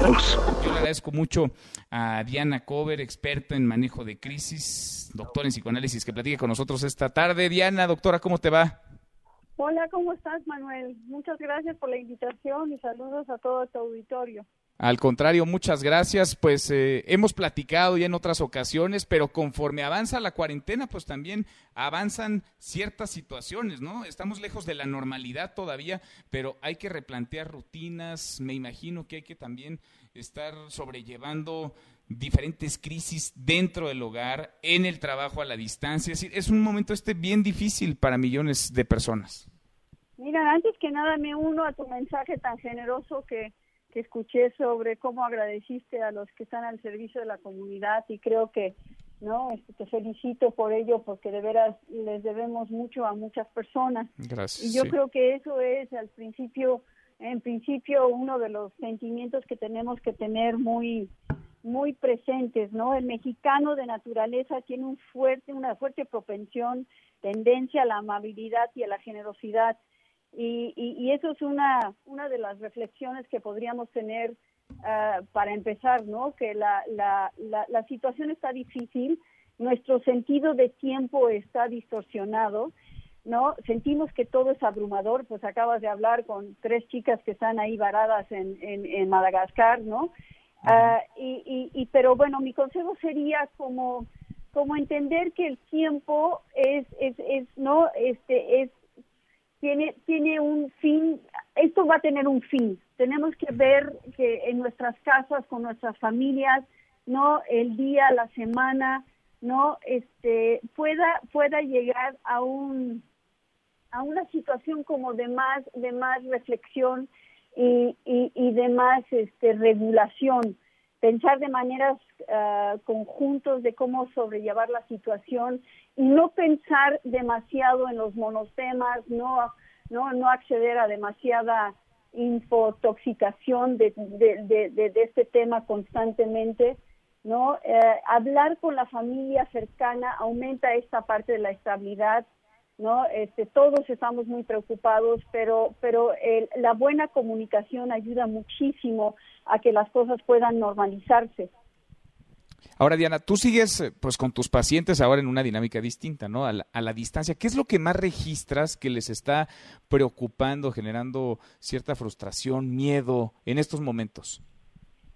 Yo le agradezco mucho a Diana Cover, experta en manejo de crisis, doctora en psicoanálisis, que platique con nosotros esta tarde. Diana, doctora, ¿cómo te va? Hola, ¿cómo estás, Manuel? Muchas gracias por la invitación y saludos a todo tu auditorio. Al contrario, muchas gracias. Pues eh, hemos platicado ya en otras ocasiones, pero conforme avanza la cuarentena, pues también avanzan ciertas situaciones, ¿no? Estamos lejos de la normalidad todavía, pero hay que replantear rutinas. Me imagino que hay que también estar sobrellevando diferentes crisis dentro del hogar, en el trabajo a la distancia. Es, es un momento este bien difícil para millones de personas. Mira, antes que nada me uno a tu mensaje tan generoso que, que escuché sobre cómo agradeciste a los que están al servicio de la comunidad y creo que no este, te felicito por ello porque de veras les debemos mucho a muchas personas. Gracias. Y yo creo que eso es al principio en principio uno de los sentimientos que tenemos que tener muy muy presentes, ¿no? El mexicano de naturaleza tiene un fuerte, una fuerte propensión, tendencia a la amabilidad y a la generosidad. Y, y, eso es una, una de las reflexiones que podríamos tener uh, para empezar, ¿no? Que la, la, la, la situación está difícil, nuestro sentido de tiempo está distorsionado, ¿no? Sentimos que todo es abrumador, pues acabas de hablar con tres chicas que están ahí varadas en, en, en Madagascar, ¿no? Uh, y, y, y, pero bueno, mi consejo sería como, como entender que el tiempo es, es, es, no, este, es, tiene, tiene un fin, esto va a tener un fin. Tenemos que ver que en nuestras casas, con nuestras familias, no, el día, la semana, no, este, pueda, pueda llegar a un, a una situación como de más, de más reflexión y, y, y de más este, regulación, pensar de maneras uh, conjuntos de cómo sobrellevar la situación y no pensar demasiado en los monotemas, no, no, no acceder a demasiada infotoxicación de, de, de, de este tema constantemente, ¿no? Eh, hablar con la familia cercana aumenta esta parte de la estabilidad ¿no? Este, todos estamos muy preocupados, pero, pero el, la buena comunicación ayuda muchísimo a que las cosas puedan normalizarse. Ahora, Diana, tú sigues eh, pues con tus pacientes ahora en una dinámica distinta, ¿no? A la, a la, distancia. ¿Qué es lo que más registras que les está preocupando, generando cierta frustración, miedo en estos momentos?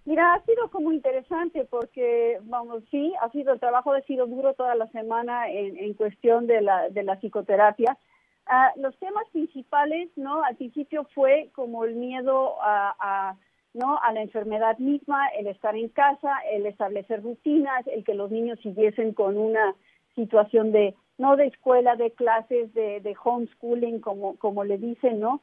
Mira, ha sido como interesante porque, vamos, sí, ha sido, el trabajo ha sido duro toda la semana en, en cuestión de la, de la psicoterapia. Uh, los temas principales, ¿no? Al principio fue como el miedo a, ¿no? a la enfermedad misma, el estar en casa, el establecer rutinas, el que los niños siguiesen con una situación de, no de escuela, de clases, de, de homeschooling, como le dicen, ¿no?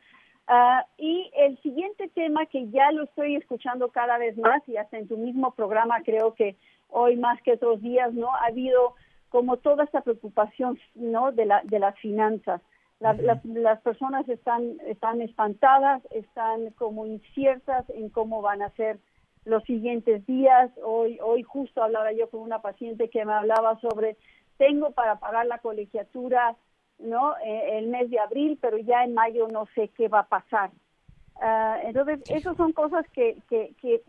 Uh, y el siguiente tema que ya lo estoy escuchando cada vez más y hasta en tu mismo programa creo que hoy más que otros días no ha habido como toda esta preocupación no de la de las finanzas. La, las, las personas están están espantadas están como inciertas en cómo van a ser los siguientes días. Hoy hoy justo hablaba yo con una paciente que me hablaba sobre tengo para pagar la colegiatura no eh, el mes de abril pero ya en mayo no sé qué va a pasar. Uh, entonces esas son cosas que, que, que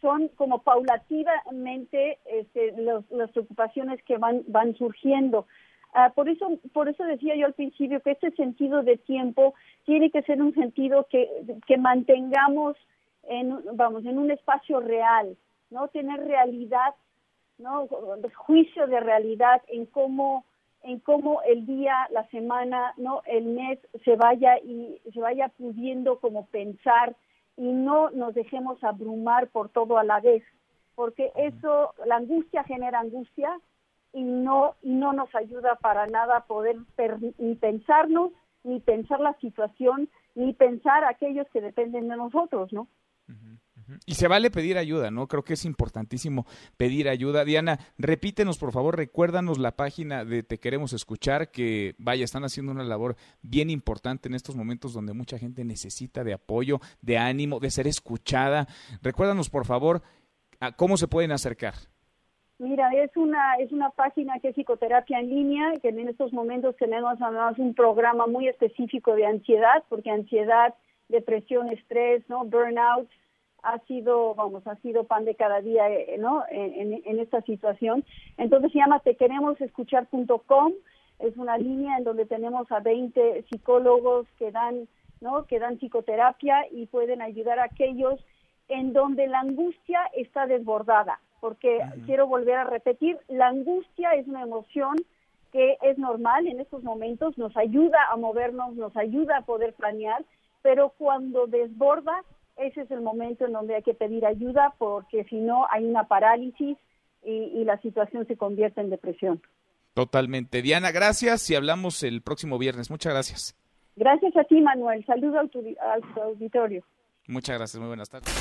son como paulativamente este, los, las preocupaciones que van van surgiendo. Uh, por eso por eso decía yo al principio que este sentido de tiempo tiene que ser un sentido que, que mantengamos en vamos en un espacio real no tener realidad no juicio de realidad en cómo en cómo el día, la semana, no, el mes se vaya y se vaya pudiendo como pensar y no nos dejemos abrumar por todo a la vez, porque eso, la angustia genera angustia y no y no nos ayuda para nada a poder per, ni pensarnos, ni pensar la situación, ni pensar aquellos que dependen de nosotros, ¿no? Y se vale pedir ayuda, ¿no? Creo que es importantísimo pedir ayuda. Diana, repítenos, por favor, recuérdanos la página de Te Queremos Escuchar, que vaya, están haciendo una labor bien importante en estos momentos donde mucha gente necesita de apoyo, de ánimo, de ser escuchada. Recuérdanos, por favor, a cómo se pueden acercar. Mira, es una es una página que es psicoterapia en línea, que en estos momentos tenemos además un programa muy específico de ansiedad, porque ansiedad, depresión, estrés, no, burnout, ha sido, vamos, ha sido pan de cada día, eh, ¿no? En, en, esta situación. Entonces se llama tequeremosescuchar.com, es una línea en donde tenemos a 20 psicólogos que dan, ¿no? Que dan psicoterapia y pueden ayudar a aquellos en donde la angustia está desbordada, porque quiero volver a repetir, la angustia es una emoción que es normal en estos momentos, nos ayuda a movernos, nos ayuda a poder planear, pero cuando desborda, ese es el momento en donde hay que pedir ayuda porque si no hay una parálisis y, la situación se convierte en depresión. Totalmente. Diana, gracias y hablamos el próximo viernes. Muchas gracias. Gracias a ti, Manuel. Saludo al auditorio. Muchas gracias. Muy buenas tardes.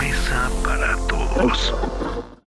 Mesa para todos.